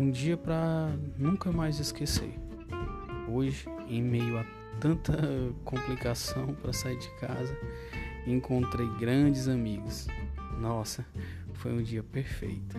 um dia para nunca mais esquecer. Hoje, em meio a tanta complicação para sair de casa, encontrei grandes amigos. Nossa, foi um dia perfeito.